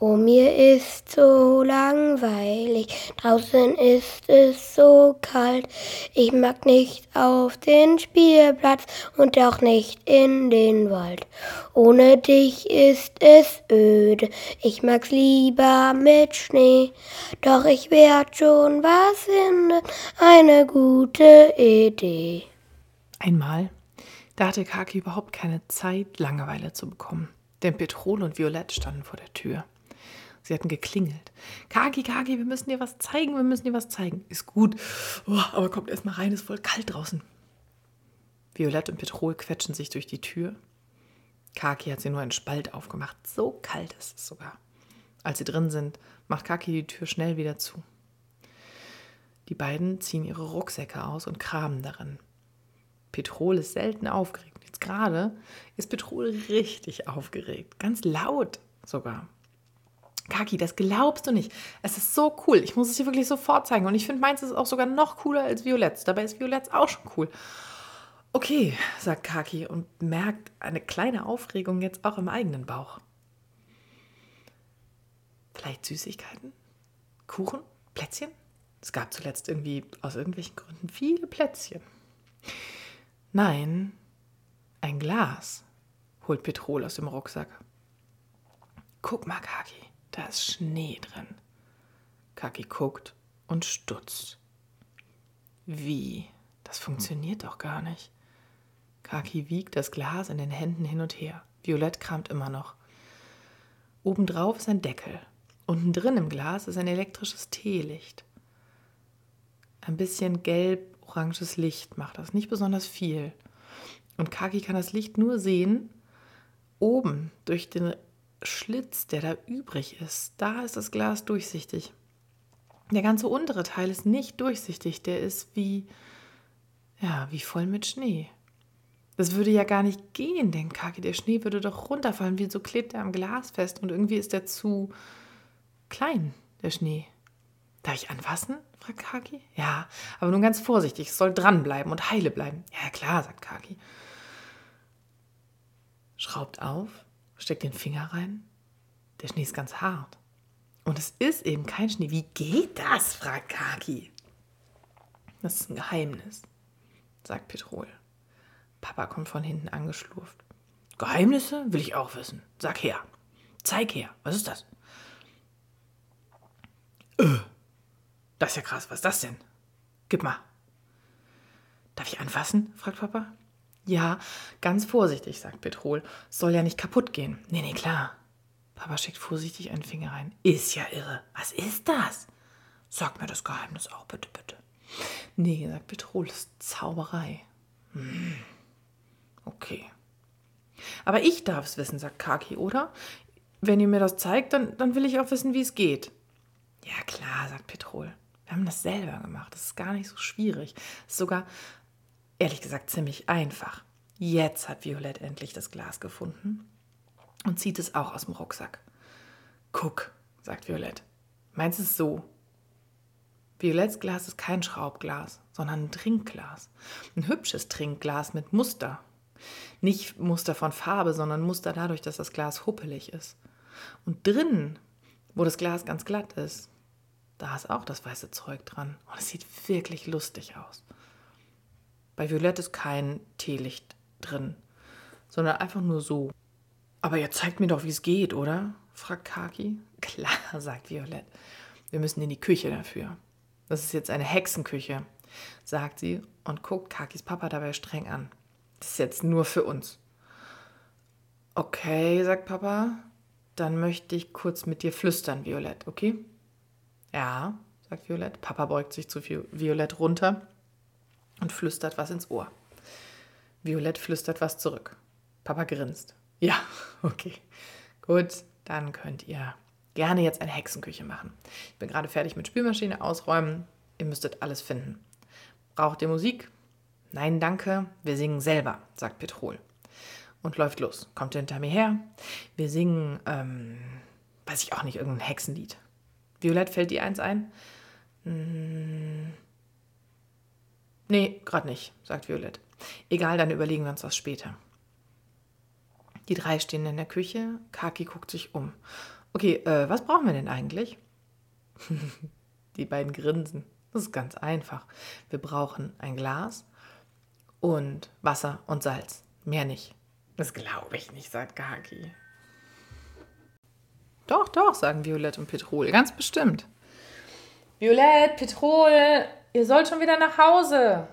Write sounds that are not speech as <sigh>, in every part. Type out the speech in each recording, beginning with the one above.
Oh, mir ist so langweilig, draußen ist es so kalt. Ich mag nicht auf den Spielplatz und auch nicht in den Wald. Ohne dich ist es öde, ich mag's lieber mit Schnee. Doch ich werd schon was finden, eine gute Idee. Einmal, da hatte Kaki überhaupt keine Zeit, Langeweile zu bekommen, denn Petrol und Violett standen vor der Tür. Sie hatten geklingelt. Kaki, Kaki, wir müssen dir was zeigen, wir müssen dir was zeigen. Ist gut, oh, aber kommt erst mal rein, ist voll kalt draußen. Violett und Petrol quetschen sich durch die Tür. Kaki hat sie nur einen Spalt aufgemacht. So kalt ist es sogar. Als sie drin sind, macht Kaki die Tür schnell wieder zu. Die beiden ziehen ihre Rucksäcke aus und kramen darin. Petrol ist selten aufgeregt. Jetzt gerade ist Petrol richtig aufgeregt. Ganz laut sogar. Kaki, das glaubst du nicht. Es ist so cool. Ich muss es dir wirklich sofort zeigen. Und ich finde, meins ist auch sogar noch cooler als Violetts. Dabei ist Violetts auch schon cool. Okay, sagt Kaki und merkt eine kleine Aufregung jetzt auch im eigenen Bauch. Vielleicht Süßigkeiten? Kuchen? Plätzchen? Es gab zuletzt irgendwie aus irgendwelchen Gründen viele Plätzchen. Nein, ein Glas, holt Petrol aus dem Rucksack. Guck mal, Kaki. Da ist Schnee drin. Kaki guckt und stutzt. Wie? Das funktioniert doch gar nicht. Kaki wiegt das Glas in den Händen hin und her. Violett kramt immer noch. Obendrauf ist ein Deckel. Unten drin im Glas ist ein elektrisches Teelicht. Ein bisschen gelb-oranges Licht macht das, nicht besonders viel. Und Kaki kann das Licht nur sehen, oben durch den Schlitz, der da übrig ist, da ist das Glas durchsichtig. Der ganze untere Teil ist nicht durchsichtig, der ist wie, ja, wie voll mit Schnee. Das würde ja gar nicht gehen, denkt Kaki. Der Schnee würde doch runterfallen. Wieso klebt er am Glas fest? Und irgendwie ist der zu klein, der Schnee. Darf ich anfassen? fragt Kaki. Ja, aber nun ganz vorsichtig. Es soll dranbleiben und heile bleiben. Ja, klar, sagt Kaki. Schraubt auf, steckt den Finger rein. Der Schnee ist ganz hart. Und es ist eben kein Schnee. Wie geht das? fragt Kaki. Das ist ein Geheimnis, sagt Petrol. Papa kommt von hinten angeschlurft. Geheimnisse will ich auch wissen. Sag her. Zeig her. Was ist das? Öh. Das ist ja krass. Was ist das denn? Gib mal. Darf ich anfassen? fragt Papa. Ja, ganz vorsichtig, sagt Petrol. Soll ja nicht kaputt gehen. Nee, nee, klar. Papa schickt vorsichtig einen Finger rein. Ist ja irre. Was ist das? Sag mir das Geheimnis auch, bitte, bitte. Nee, sagt Petrol, das ist Zauberei. Hm. Okay. Aber ich darf es wissen, sagt Kaki, oder? Wenn ihr mir das zeigt, dann, dann will ich auch wissen, wie es geht. Ja, klar, sagt Petrol. Wir haben das selber gemacht. Das ist gar nicht so schwierig. Das ist sogar ehrlich gesagt ziemlich einfach. Jetzt hat Violett endlich das Glas gefunden und zieht es auch aus dem Rucksack. Guck, sagt Violett. Meins ist so. Violetts Glas ist kein Schraubglas, sondern ein Trinkglas. Ein hübsches Trinkglas mit Muster. Nicht Muster von Farbe, sondern Muster dadurch, dass das Glas huppelig ist. Und drinnen, wo das Glas ganz glatt ist, da ist auch das weiße Zeug dran. Und es sieht wirklich lustig aus. Bei Violett ist kein Teelicht drin, sondern einfach nur so. Aber ihr zeigt mir doch, wie es geht, oder? fragt Kaki. <laughs> Klar, sagt Violett. Wir müssen in die Küche dafür. Das ist jetzt eine Hexenküche, sagt sie und guckt Kakis Papa dabei streng an. Das ist jetzt nur für uns. Okay, sagt Papa. Dann möchte ich kurz mit dir flüstern, Violett, okay? Ja, sagt Violett. Papa beugt sich zu Violett runter und flüstert was ins Ohr. Violett flüstert was zurück. Papa grinst. Ja, <laughs> okay. Gut, dann könnt ihr gerne jetzt eine Hexenküche machen. Ich bin gerade fertig mit Spülmaschine ausräumen. Ihr müsstet alles finden. Braucht ihr Musik? Nein, danke. Wir singen selber, sagt Petrol. Und läuft los. Kommt hinter mir her. Wir singen, ähm, weiß ich auch nicht, irgendein Hexenlied. Violett fällt dir eins ein? Hm, Nee, gerade nicht, sagt Violett. Egal, dann überlegen wir uns das später. Die drei stehen in der Küche. Kaki guckt sich um. Okay, äh, was brauchen wir denn eigentlich? <laughs> Die beiden grinsen. Das ist ganz einfach. Wir brauchen ein Glas und Wasser und Salz. Mehr nicht. Das glaube ich nicht, sagt Kaki. Doch, doch, sagen Violett und Petrol. Ganz bestimmt. Violett, Petrol, ihr sollt schon wieder nach Hause.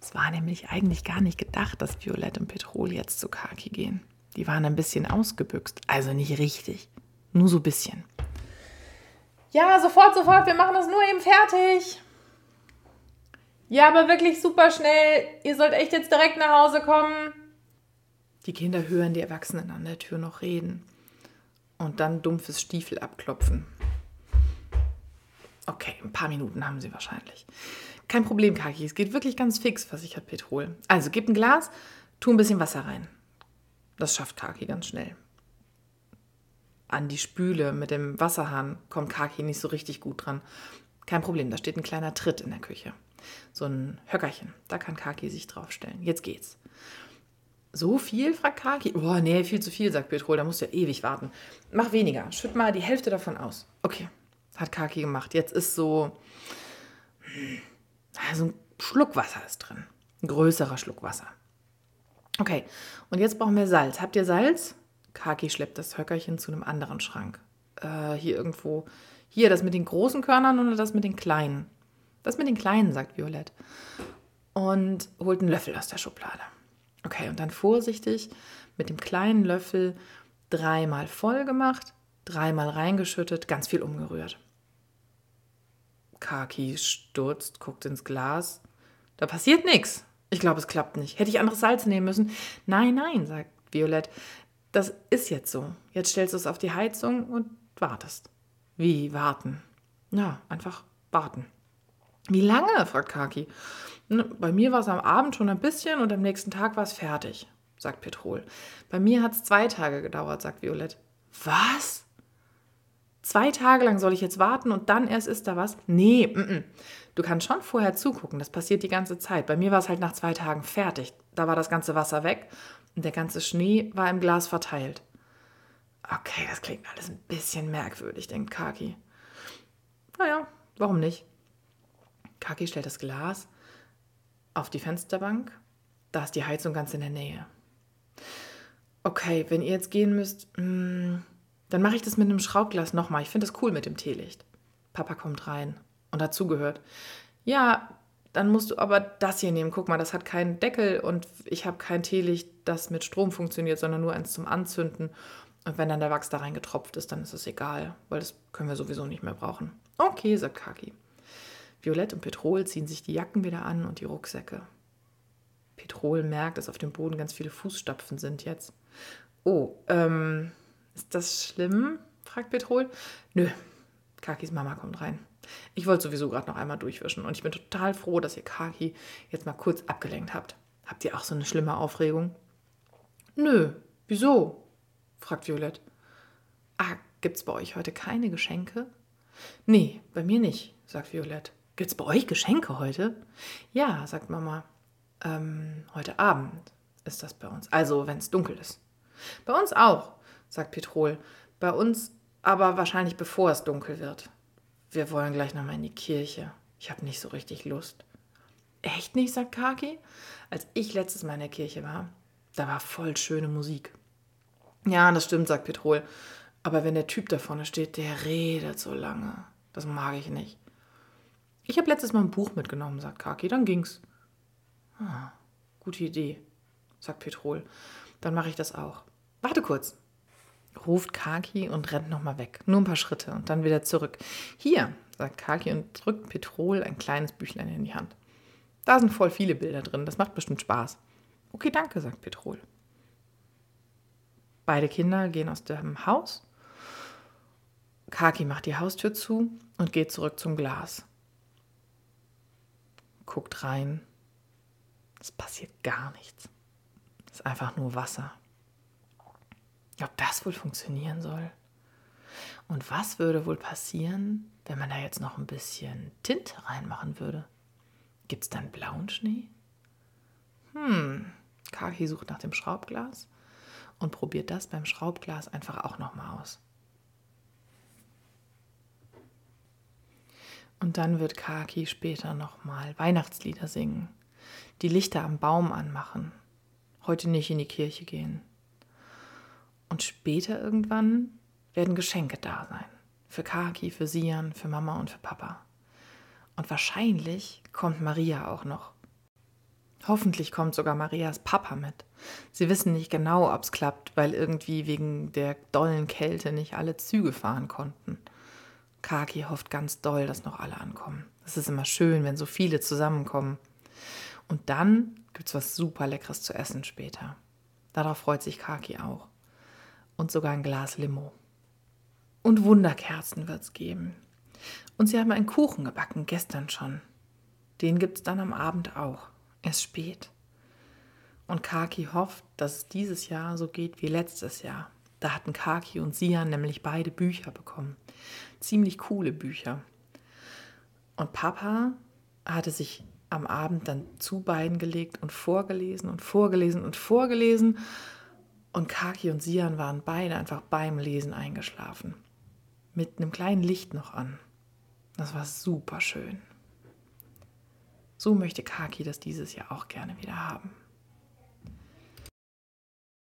Es war nämlich eigentlich gar nicht gedacht, dass Violett und Petrol jetzt zu Kaki gehen. Die waren ein bisschen ausgebüxt, also nicht richtig, nur so ein bisschen. Ja, sofort, sofort, wir machen das nur eben fertig. Ja, aber wirklich super schnell. Ihr sollt echt jetzt direkt nach Hause kommen. Die Kinder hören die Erwachsenen an der Tür noch reden. Und dann dumpfes Stiefel abklopfen. Okay, ein paar Minuten haben sie wahrscheinlich. Kein Problem, Kaki. Es geht wirklich ganz fix, versichert Petrol. Also, gib ein Glas, tu ein bisschen Wasser rein. Das schafft Kaki ganz schnell. An die Spüle mit dem Wasserhahn kommt Kaki nicht so richtig gut dran. Kein Problem, da steht ein kleiner Tritt in der Küche. So ein Höckerchen. Da kann Kaki sich draufstellen. Jetzt geht's. So viel? fragt Kaki. Oh, nee, viel zu viel, sagt Petrol. Da musst du ja ewig warten. Mach weniger. Schütt mal die Hälfte davon aus. Okay, hat Kaki gemacht. Jetzt ist so. Also ein Schluck Wasser ist drin. Ein größerer Schluck Wasser. Okay, und jetzt brauchen wir Salz. Habt ihr Salz? Kaki schleppt das Höckerchen zu einem anderen Schrank. Äh, hier irgendwo. Hier, das mit den großen Körnern oder das mit den kleinen? Das mit den kleinen, sagt Violett. Und holt einen Löffel aus der Schublade. Okay, und dann vorsichtig mit dem kleinen Löffel dreimal voll gemacht, dreimal reingeschüttet, ganz viel umgerührt. Kaki stürzt, guckt ins Glas. Da passiert nichts. Ich glaube, es klappt nicht. Hätte ich anderes Salz nehmen müssen? Nein, nein, sagt Violett. Das ist jetzt so. Jetzt stellst du es auf die Heizung und wartest. Wie warten? Ja, einfach warten. Wie lange? fragt Kaki. Bei mir war es am Abend schon ein bisschen und am nächsten Tag war es fertig, sagt Petrol. Bei mir hat es zwei Tage gedauert, sagt Violett. Was? Zwei Tage lang soll ich jetzt warten und dann erst ist da was? Nee, m -m. du kannst schon vorher zugucken, das passiert die ganze Zeit. Bei mir war es halt nach zwei Tagen fertig. Da war das ganze Wasser weg und der ganze Schnee war im Glas verteilt. Okay, das klingt alles ein bisschen merkwürdig, denkt Kaki. Naja, warum nicht? Kaki stellt das Glas auf die Fensterbank. Da ist die Heizung ganz in der Nähe. Okay, wenn ihr jetzt gehen müsst, mh, hm, dann mache ich das mit einem Schraubglas nochmal. Ich finde das cool mit dem Teelicht. Papa kommt rein und dazu gehört. Ja, dann musst du aber das hier nehmen. Guck mal, das hat keinen Deckel und ich habe kein Teelicht, das mit Strom funktioniert, sondern nur eins zum Anzünden. Und wenn dann der Wachs da reingetropft ist, dann ist es egal, weil das können wir sowieso nicht mehr brauchen. Okay, sagt Kaki. Violett und Petrol ziehen sich die Jacken wieder an und die Rucksäcke. Petrol merkt, dass auf dem Boden ganz viele Fußstapfen sind jetzt. Oh, ähm, ist das schlimm? fragt Petrol. Nö, Kakis Mama kommt rein. Ich wollte sowieso gerade noch einmal durchwischen und ich bin total froh, dass ihr Kaki jetzt mal kurz abgelenkt habt. Habt ihr auch so eine schlimme Aufregung? Nö, wieso? fragt Violett. Ah, gibt's bei euch heute keine Geschenke? Nee, bei mir nicht, sagt Violett. Gibt's bei euch Geschenke heute? Ja, sagt Mama. Ähm, heute Abend ist das bei uns. Also, wenn es dunkel ist. Bei uns auch, sagt Petrol. Bei uns aber wahrscheinlich bevor es dunkel wird. Wir wollen gleich nochmal in die Kirche. Ich habe nicht so richtig Lust. Echt nicht, sagt Kaki. Als ich letztes Mal in der Kirche war, da war voll schöne Musik. Ja, das stimmt, sagt Petrol. Aber wenn der Typ da vorne steht, der redet so lange. Das mag ich nicht. Ich habe letztes Mal ein Buch mitgenommen, sagt Kaki, dann ging's. Ah, gute Idee, sagt Petrol. Dann mache ich das auch. Warte kurz, ruft Kaki und rennt nochmal weg. Nur ein paar Schritte und dann wieder zurück. Hier, sagt Kaki und drückt Petrol ein kleines Büchlein in die Hand. Da sind voll viele Bilder drin, das macht bestimmt Spaß. Okay, danke, sagt Petrol. Beide Kinder gehen aus dem Haus. Kaki macht die Haustür zu und geht zurück zum Glas guckt rein. Es passiert gar nichts. Es ist einfach nur Wasser ob das wohl funktionieren soll. Und was würde wohl passieren, wenn man da jetzt noch ein bisschen Tinte reinmachen würde? Gibt es dann blauen Schnee? Hm, Kaki sucht nach dem Schraubglas und probiert das beim Schraubglas einfach auch nochmal aus. Und dann wird Kaki später nochmal Weihnachtslieder singen, die Lichter am Baum anmachen, heute nicht in die Kirche gehen, und später irgendwann werden Geschenke da sein. Für Kaki, für Sian, für Mama und für Papa. Und wahrscheinlich kommt Maria auch noch. Hoffentlich kommt sogar Marias Papa mit. Sie wissen nicht genau, ob es klappt, weil irgendwie wegen der dollen Kälte nicht alle Züge fahren konnten. Kaki hofft ganz doll, dass noch alle ankommen. Es ist immer schön, wenn so viele zusammenkommen. Und dann gibt es was super Leckeres zu essen später. Darauf freut sich Kaki auch. Und sogar ein Glas Limo. Und Wunderkerzen wird es geben. Und sie haben einen Kuchen gebacken, gestern schon. Den gibt es dann am Abend auch. Erst spät. Und Kaki hofft, dass es dieses Jahr so geht wie letztes Jahr. Da hatten Kaki und Sian nämlich beide Bücher bekommen. Ziemlich coole Bücher. Und Papa hatte sich am Abend dann zu beiden gelegt und vorgelesen und vorgelesen und vorgelesen. Und Kaki und Sian waren beide einfach beim Lesen eingeschlafen. Mit einem kleinen Licht noch an. Das war super schön. So möchte Kaki das dieses Jahr auch gerne wieder haben.